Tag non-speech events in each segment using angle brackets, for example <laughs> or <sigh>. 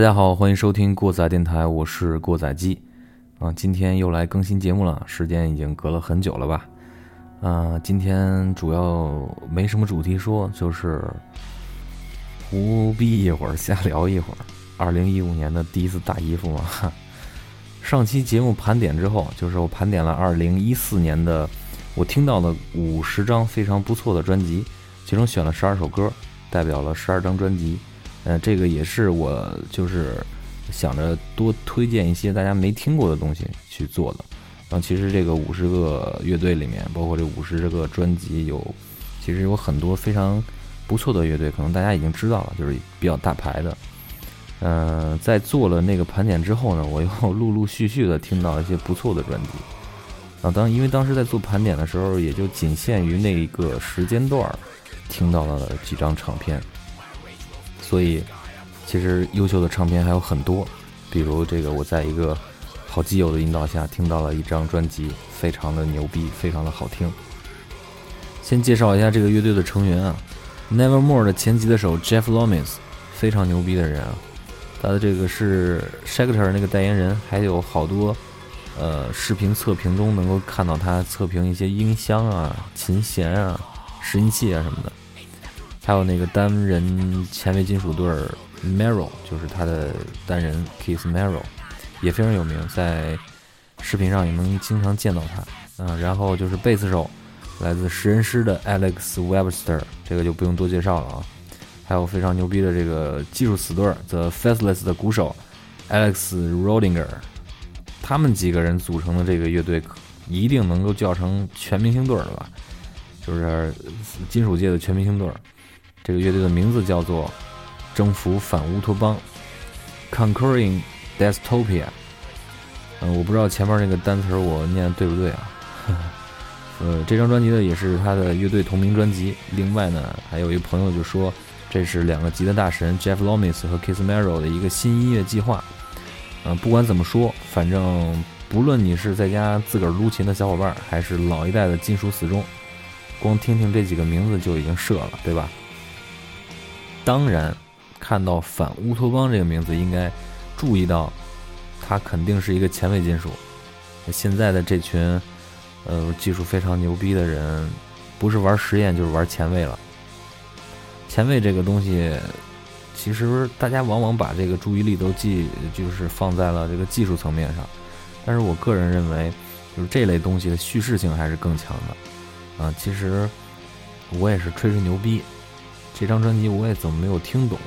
大家好，欢迎收听过载电台，我是过载机啊，今天又来更新节目了，时间已经隔了很久了吧？啊，今天主要没什么主题说，就是胡逼一会儿，瞎聊一会儿。二零一五年的第一次大衣服嘛，<laughs> 上期节目盘点之后，就是我盘点了二零一四年的我听到的五十张非常不错的专辑，其中选了十二首歌，代表了十二张专辑。呃，这个也是我就是想着多推荐一些大家没听过的东西去做的。然后其实这个五十个乐队里面，包括这五十这个专辑，有其实有很多非常不错的乐队，可能大家已经知道了，就是比较大牌的。嗯，在做了那个盘点之后呢，我又 <laughs> 陆陆续续的听到一些不错的专辑。啊，当因为当时在做盘点的时候，也就仅限于那一个时间段听到了几张唱片。所以，其实优秀的唱片还有很多，比如这个，我在一个好基友的引导下听到了一张专辑，非常的牛逼，非常的好听。先介绍一下这个乐队的成员啊，Nevermore 的前吉他手 Jeff Lomis，非常牛逼的人啊，他的这个是 Schecter 那个代言人，还有好多呃视频测评中能够看到他测评一些音箱啊、琴弦啊、拾音器啊什么的。还有那个单人前卫金属队 Mero，就是他的单人 Kiss Mero，也非常有名，在视频上也能经常见到他。嗯，然后就是贝斯手，来自食人师的 Alex Webster，这个就不用多介绍了啊。还有非常牛逼的这个技术死队 The Faceless 的鼓手 Alex Rodinger，他们几个人组成的这个乐队，一定能够叫成全明星队了吧？就是金属界的全明星队。这个乐队的名字叫做“征服反乌托邦 ”（Conquering Dystopia）。嗯，我不知道前面那个单词我念的对不对啊？<laughs> 呃，这张专辑呢也是他的乐队同名专辑。另外呢，还有一个朋友就说这是两个吉他大神 Jeff l o m i s 和 Kiss m e r r o 的一个新音乐计划。嗯，不管怎么说，反正不论你是在家自个儿撸琴的小伙伴，还是老一代的金属死忠，光听听这几个名字就已经射了，对吧？当然，看到“反乌托邦”这个名字，应该注意到，它肯定是一个前卫金属。现在的这群，呃，技术非常牛逼的人，不是玩实验就是玩前卫了。前卫这个东西，其实大家往往把这个注意力都记，就是放在了这个技术层面上。但是我个人认为，就是这类东西的叙事性还是更强的。啊，其实我也是吹吹牛逼。这张专辑我也怎么没有听懂，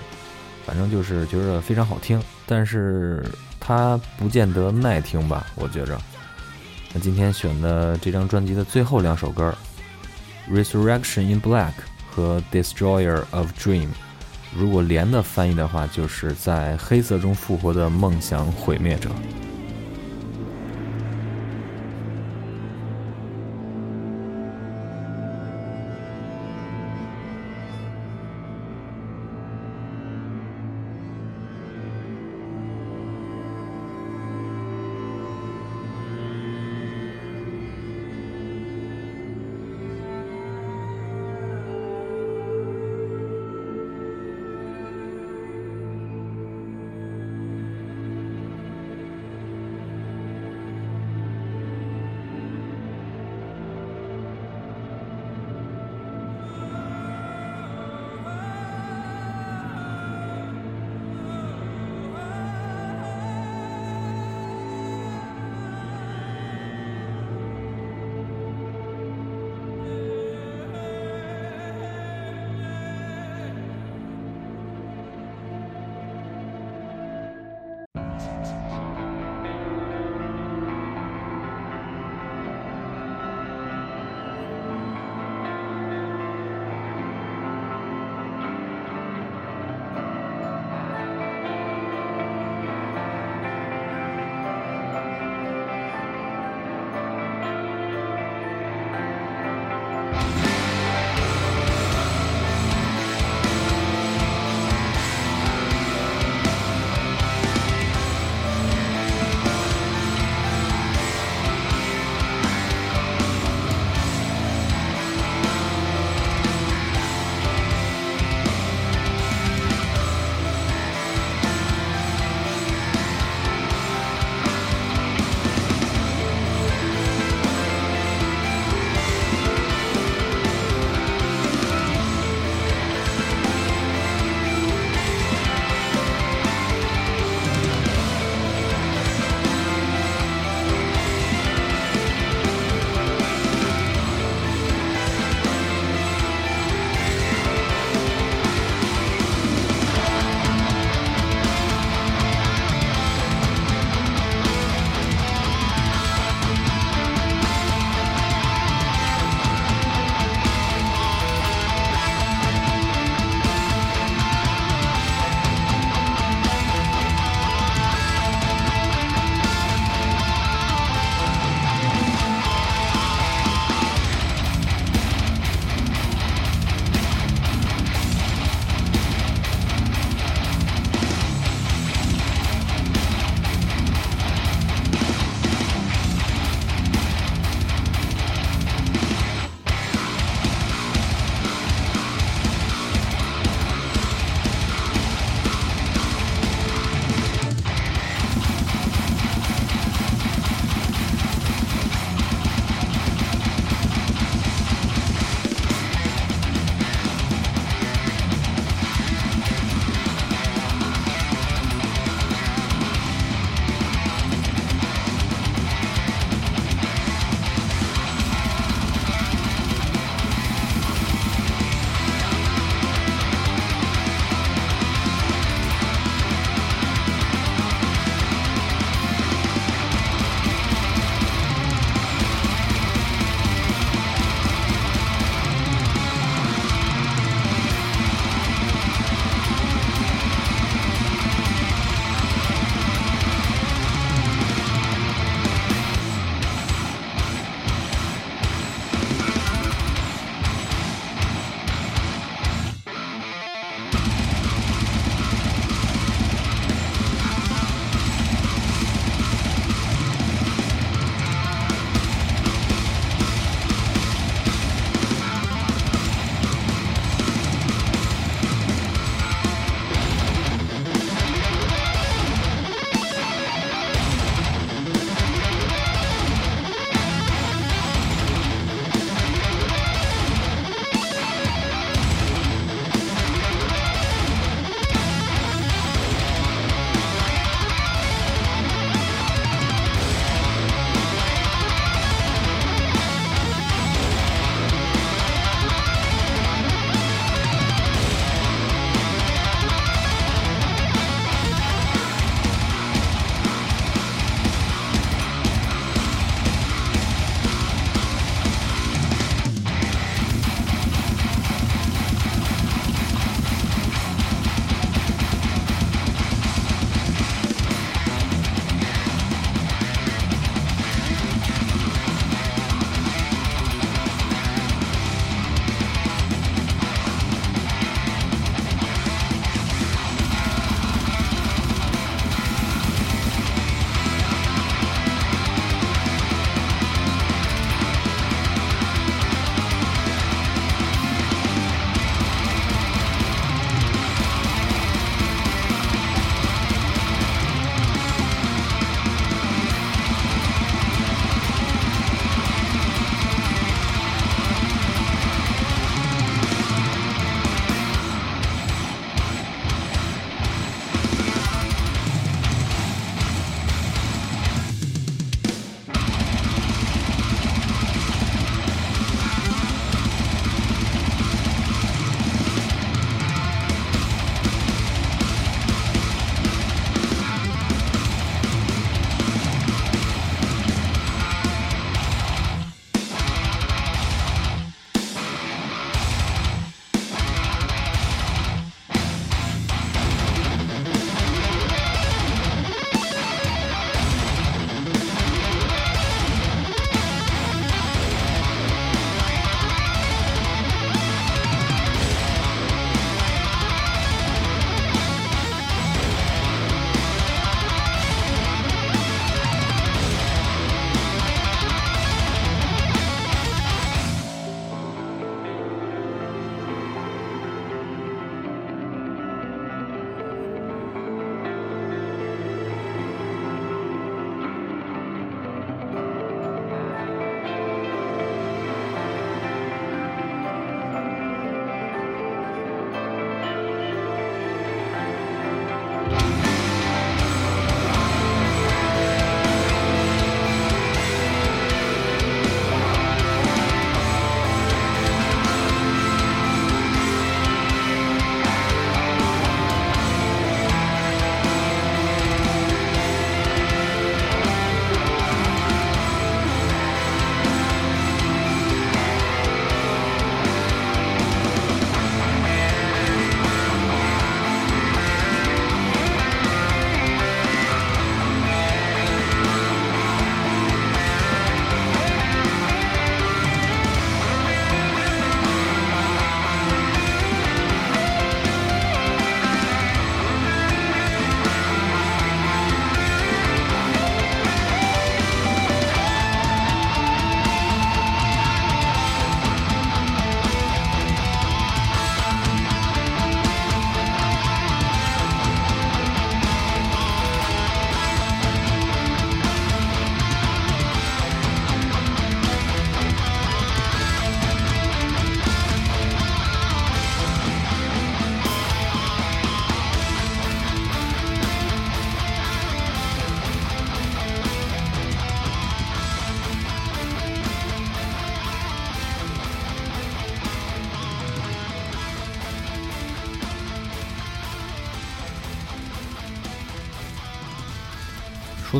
反正就是觉得非常好听，但是它不见得耐听吧？我觉着。那今天选的这张专辑的最后两首歌，《Resurrection in Black》和《Destroyer of Dream》，如果连的翻译的话，就是在黑色中复活的梦想毁灭者。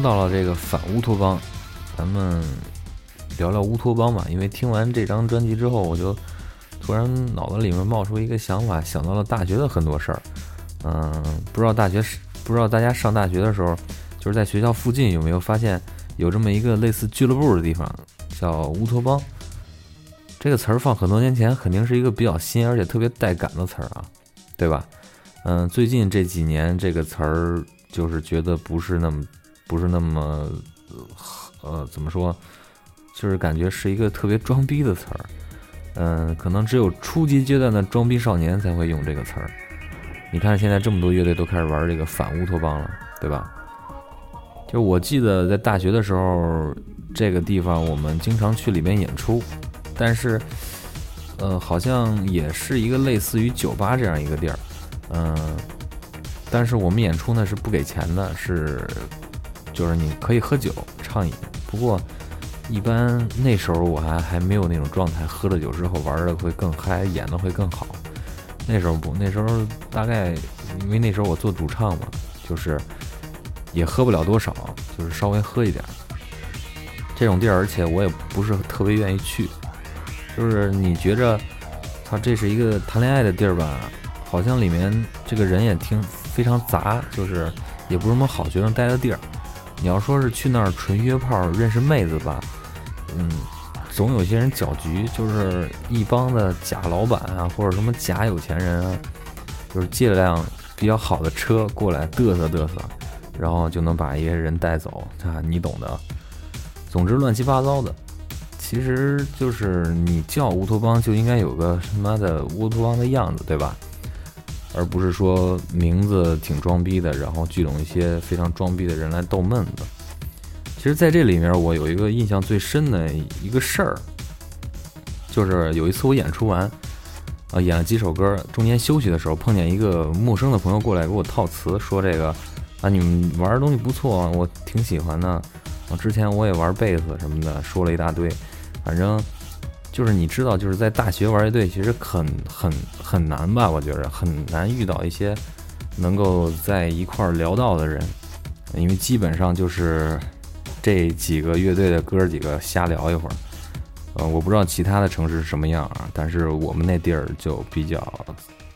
到了这个反乌托邦，咱们聊聊乌托邦吧。因为听完这张专辑之后，我就突然脑子里面冒出一个想法，想到了大学的很多事儿。嗯，不知道大学是不知道大家上大学的时候，就是在学校附近有没有发现有这么一个类似俱乐部的地方，叫乌托邦。这个词儿放很多年前肯定是一个比较新而且特别带感的词儿啊，对吧？嗯，最近这几年这个词儿就是觉得不是那么。不是那么，呃，怎么说？就是感觉是一个特别装逼的词儿，嗯，可能只有初级阶段的装逼少年才会用这个词儿。你看现在这么多乐队都开始玩这个反乌托邦了，对吧？就我记得在大学的时候，这个地方我们经常去里面演出，但是，呃，好像也是一个类似于酒吧这样一个地儿，嗯，但是我们演出呢是不给钱的，是。就是你可以喝酒畅饮，不过一般那时候我还还没有那种状态，喝了酒之后玩的会更嗨，演的会更好。那时候不，那时候大概因为那时候我做主唱嘛，就是也喝不了多少，就是稍微喝一点。这种地儿，而且我也不是特别愿意去。就是你觉着，操这是一个谈恋爱的地儿吧？好像里面这个人也挺非常杂，就是也不是什么好学生待的地儿。你要说是去那儿纯约炮认识妹子吧，嗯，总有些人搅局，就是一帮的假老板啊，或者什么假有钱人啊，就是借辆比较好的车过来嘚瑟嘚瑟，然后就能把一些人带走啊，你懂的。总之乱七八糟的，其实就是你叫乌托邦就应该有个他妈的乌托邦的样子，对吧？而不是说名字挺装逼的，然后聚拢一些非常装逼的人来逗闷子。其实，在这里面，我有一个印象最深的一个事儿，就是有一次我演出完，啊，演了几首歌，中间休息的时候，碰见一个陌生的朋友过来给我套词，说这个啊，你们玩的东西不错，我挺喜欢的。啊，之前我也玩贝斯什么的，说了一大堆，反正。就是你知道，就是在大学玩乐队，其实很很很难吧？我觉着很难遇到一些能够在一块儿聊到的人，因为基本上就是这几个乐队的哥几个瞎聊一会儿。呃，我不知道其他的城市是什么样啊，但是我们那地儿就比较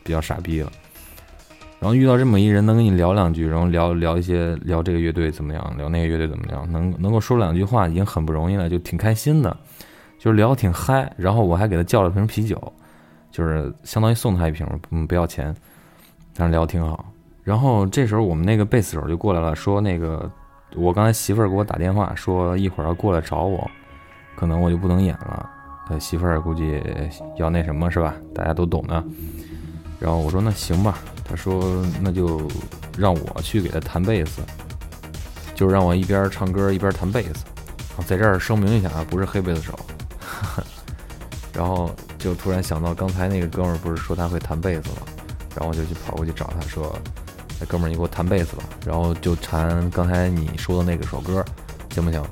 比较傻逼了。然后遇到这么一人，能跟你聊两句，然后聊聊一些聊这个乐队怎么样，聊那个乐队怎么样，能能够说两句话已经很不容易了，就挺开心的。就是聊挺嗨，然后我还给他叫了瓶啤酒，就是相当于送他一瓶，嗯，不要钱，但是聊挺好。然后这时候我们那个贝斯手就过来了，说那个我刚才媳妇儿给我打电话说一会儿要过来找我，可能我就不能演了。呃，媳妇儿估计要那什么是吧？大家都懂的。然后我说那行吧，他说那就让我去给他弹贝斯，就是让我一边唱歌一边弹贝斯。在这儿声明一下啊，不是黑贝斯手。<laughs> 然后就突然想到，刚才那个哥们儿不是说他会弹贝斯吗？然后我就去跑过去找他说：“哎，哥们儿，你给我弹贝斯吧。”然后就弹刚才你说的那个首歌，行不行？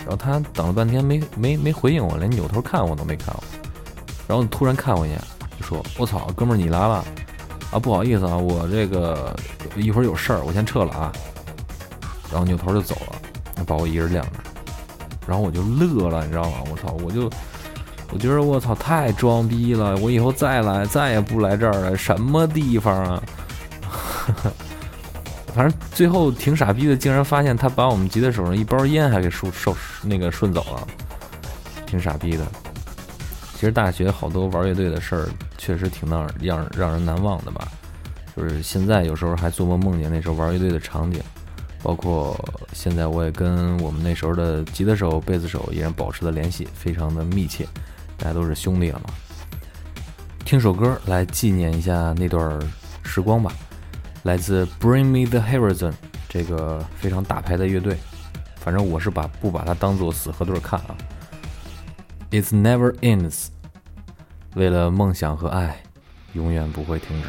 然后他等了半天没没没回应我，连扭头看我都没看我。然后突然看我一眼，就说：“我操，哥们儿你来了啊！不好意思啊，我这个一会儿有事儿，我先撤了啊。”然后扭头就走了，把我一人晾着。然后我就乐了，你知道吗？我操，我就。我觉得我操太装逼了，我以后再来再也不来这儿了。什么地方啊？<laughs> 反正最后挺傻逼的，竟然发现他把我们吉他手上一包烟还给收收那个顺走了，挺傻逼的。其实大学好多玩乐队的事儿，确实挺让让让人难忘的吧。就是现在有时候还做梦梦见那时候玩乐队的场景，包括现在我也跟我们那时候的吉他手、贝斯手依然保持的联系，非常的密切。大家都是兄弟了嘛，听首歌来纪念一下那段时光吧。来自 Bring Me the Horizon 这个非常大牌的乐队，反正我是把不把它当做死核对看啊。It's never ends，为了梦想和爱，永远不会停止。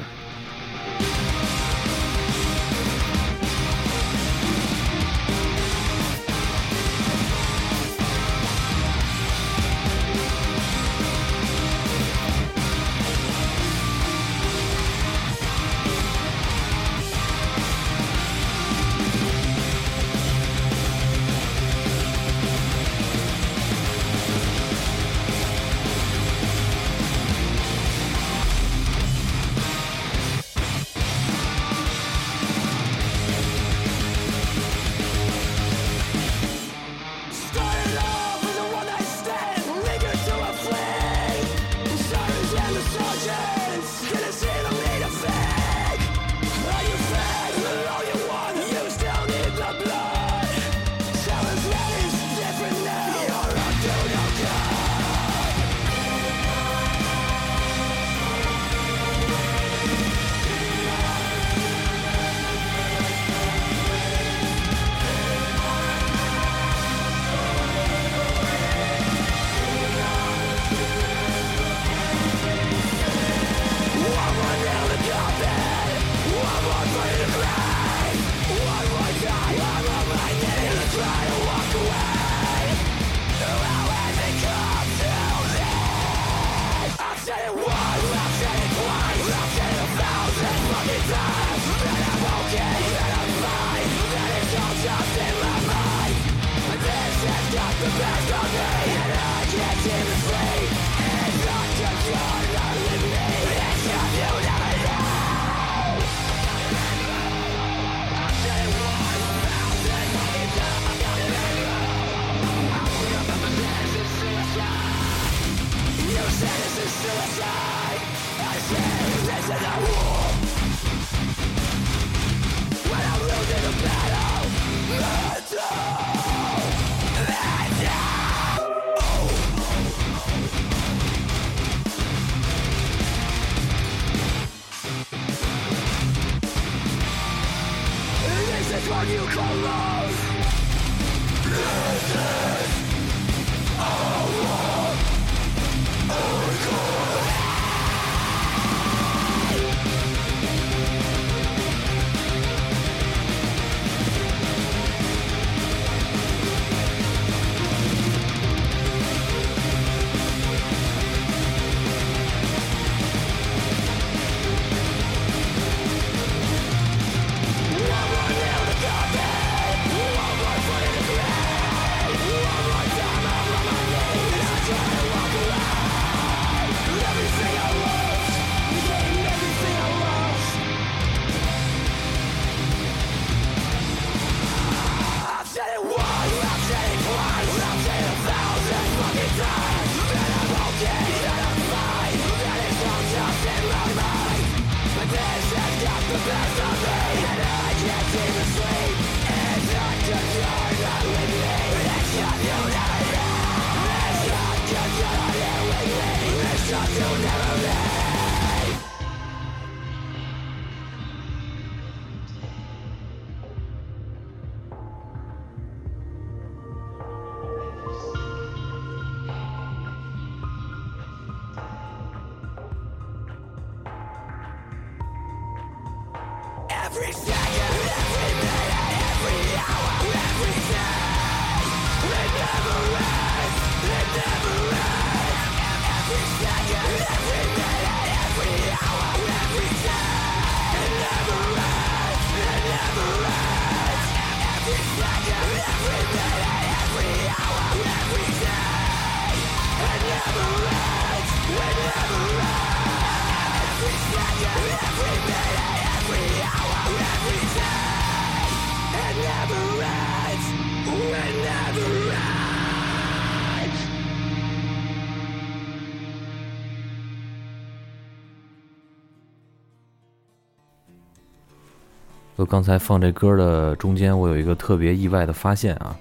就刚才放这歌的中间，我有一个特别意外的发现啊！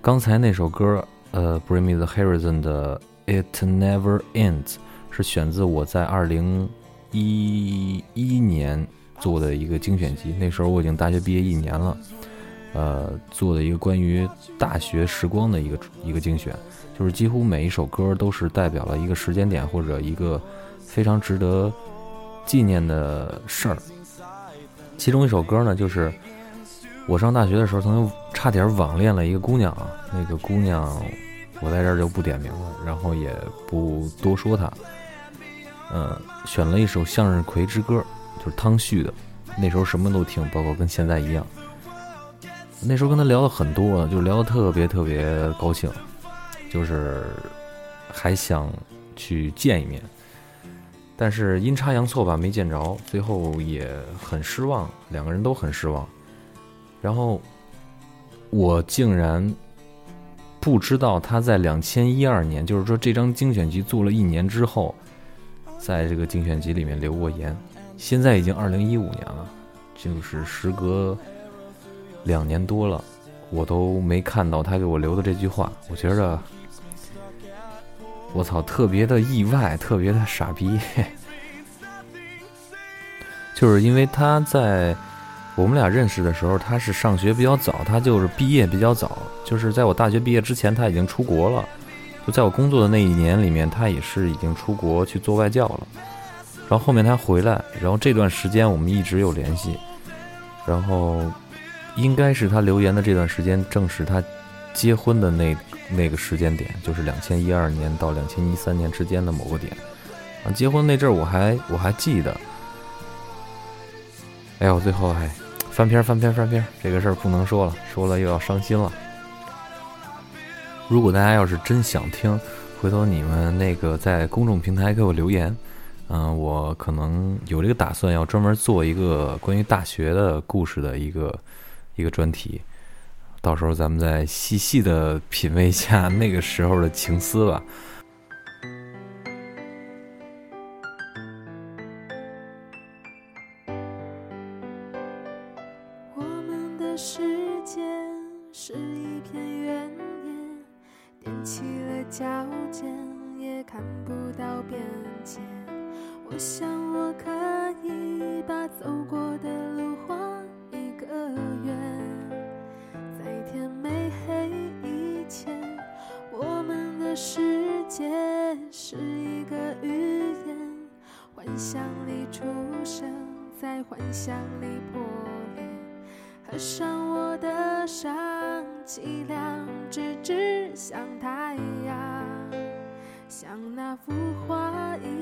刚才那首歌，呃，Bring Me the Horizon 的 It Never Ends 是选自我在二零一一年做的一个精选集，那时候我已经大学毕业一年了，呃，做的一个关于大学时光的一个一个精选，就是几乎每一首歌都是代表了一个时间点或者一个非常值得纪念的事儿。其中一首歌呢，就是我上大学的时候曾经差点网恋了一个姑娘啊，那个姑娘我在这儿就不点名了，然后也不多说她。嗯，选了一首《向日葵之歌》，就是汤旭的。那时候什么都听，包括跟现在一样。那时候跟他聊了很多，就聊得特别特别高兴，就是还想去见一面。但是阴差阳错吧，没见着，最后也很失望，两个人都很失望。然后我竟然不知道他在两千一二年，就是说这张精选集做了一年之后，在这个精选集里面留过言。现在已经二零一五年了，就是时隔两年多了，我都没看到他给我留的这句话。我觉着。我操，特别的意外，特别的傻逼，<laughs> 就是因为他在我们俩认识的时候，他是上学比较早，他就是毕业比较早，就是在我大学毕业之前，他已经出国了。就在我工作的那一年里面，他也是已经出国去做外教了。然后后面他回来，然后这段时间我们一直有联系。然后应该是他留言的这段时间，正是他结婚的那。那个时间点就是两千一二年到两千一三年之间的某个点，啊，结婚那阵儿我还我还记得。哎呦，最后还翻篇翻篇翻篇，这个事儿不能说了，说了又要伤心了。如果大家要是真想听，回头你们那个在公众平台给我留言，嗯，我可能有这个打算，要专门做一个关于大学的故事的一个一个专题。到时候咱们再细细的品味一下那个时候的情思吧。凄凉，直直向太阳，像那幅画一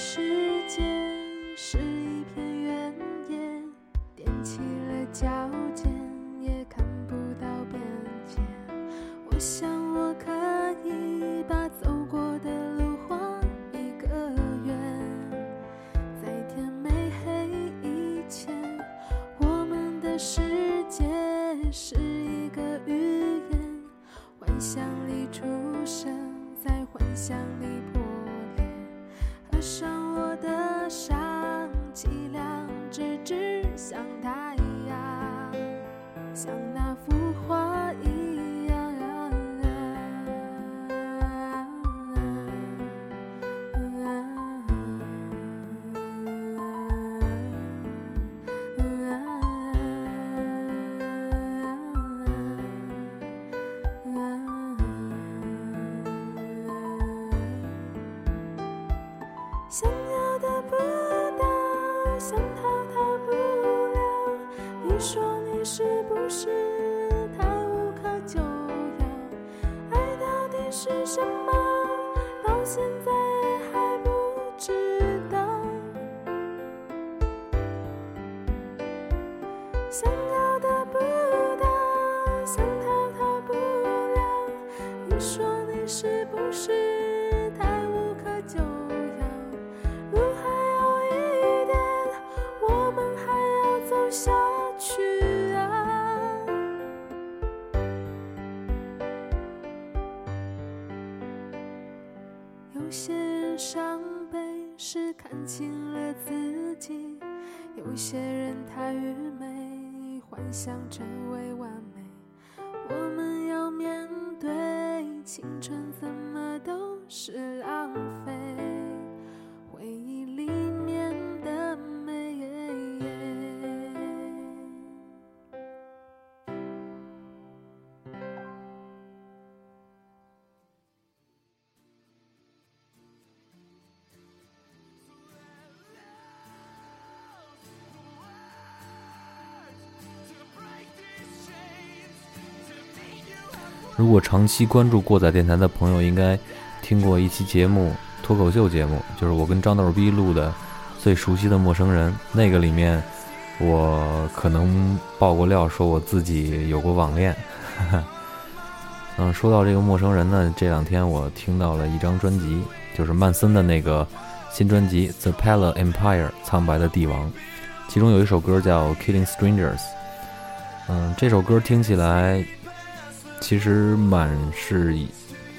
时间是一片原野，踮起了脚尖，也看不到边界。我想我可以把走过的路画一个圆，在天没黑以前，我们的世说你是不是如果长期关注过载电台的朋友，应该听过一期节目，脱口秀节目，就是我跟张豆逼录的《最熟悉的陌生人》。那个里面，我可能爆过料，说我自己有过网恋。<laughs> 嗯，说到这个陌生人呢，这两天我听到了一张专辑，就是曼森的那个新专辑《The Pala Empire》苍白的帝王，其中有一首歌叫《Killing Strangers》。嗯，这首歌听起来其实满是，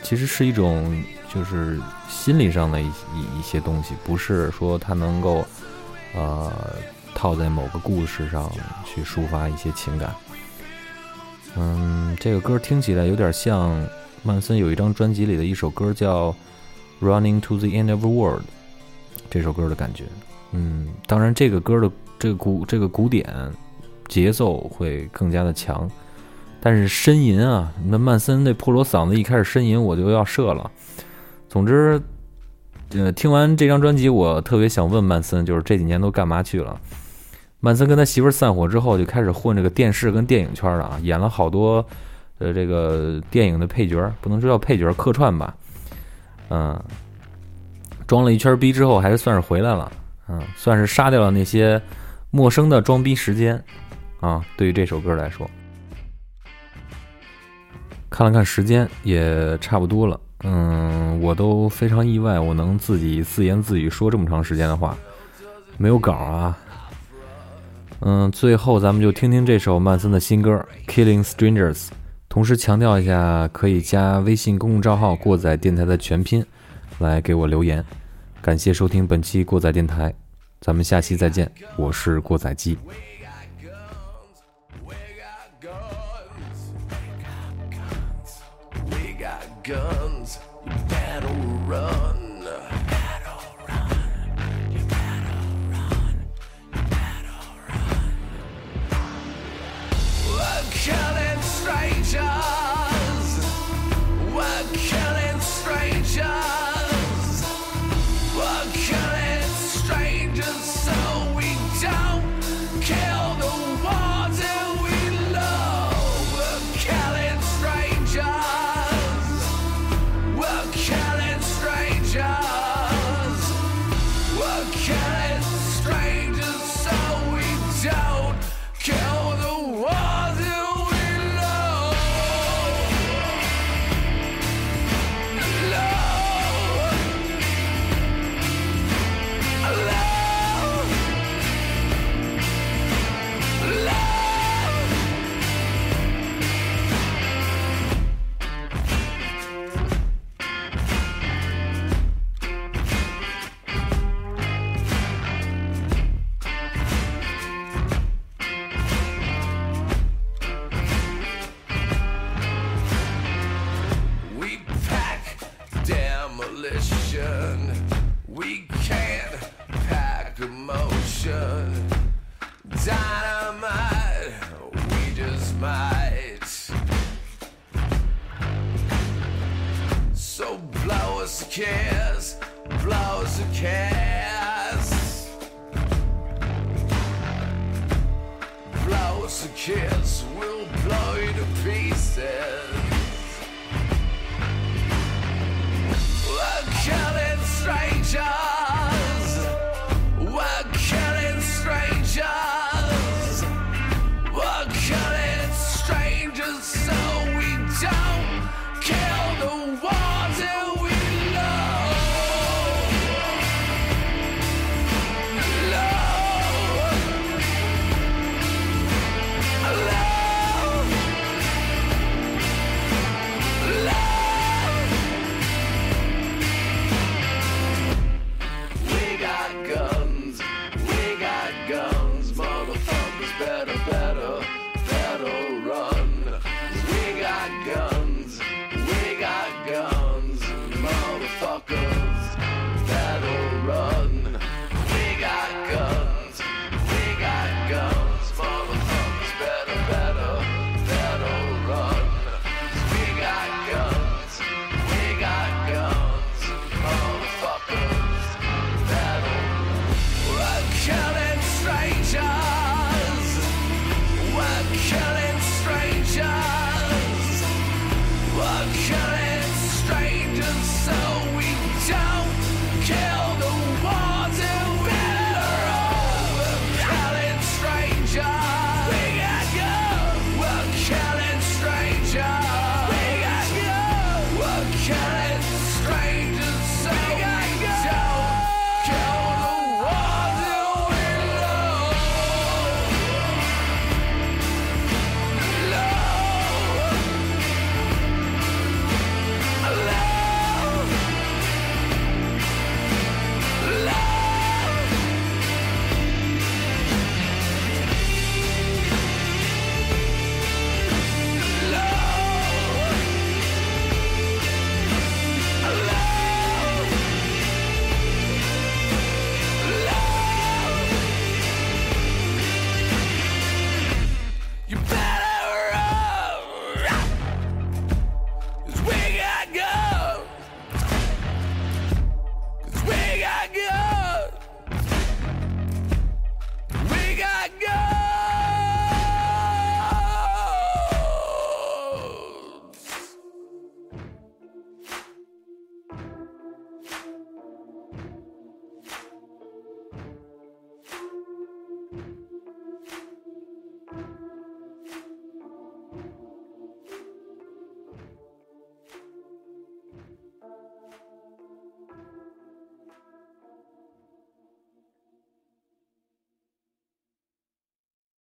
其实是一种就是心理上的一一一些东西，不是说它能够呃套在某个故事上去抒发一些情感。嗯，这个歌听起来有点像曼森有一张专辑里的一首歌叫《Running to the End of the World》这首歌的感觉。嗯，当然这个歌的这个鼓这个鼓点节奏会更加的强。但是呻吟啊，那曼森那破锣嗓子一开始呻吟，我就要射了。总之，呃，听完这张专辑，我特别想问曼森，就是这几年都干嘛去了？曼森跟他媳妇儿散伙之后，就开始混这个电视跟电影圈了啊，演了好多呃这个电影的配角，不能说叫配角，客串吧。嗯，装了一圈逼之后，还是算是回来了。嗯，算是杀掉了那些陌生的装逼时间啊。对于这首歌来说。看了看时间，也差不多了。嗯，我都非常意外，我能自己自言自语说这么长时间的话，没有稿啊。嗯，最后咱们就听听这首曼森的新歌《Killing Strangers》，同时强调一下，可以加微信公共账号“过载电台”的全拼来给我留言。感谢收听本期过载电台，咱们下期再见，我是过载机。gun. said.